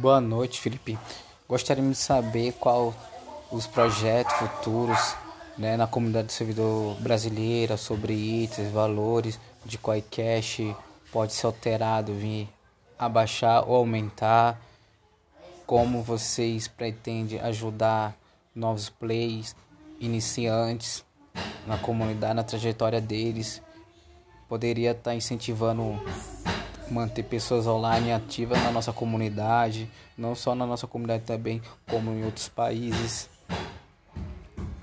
Boa noite, Felipe. Gostaríamos de saber qual os projetos futuros né, na comunidade do servidor brasileira sobre itens, valores, de qual cash pode ser alterado, vir abaixar ou aumentar, como vocês pretendem ajudar novos plays, iniciantes na comunidade, na trajetória deles, poderia estar incentivando manter pessoas online ativas na nossa comunidade, não só na nossa comunidade também, como em outros países.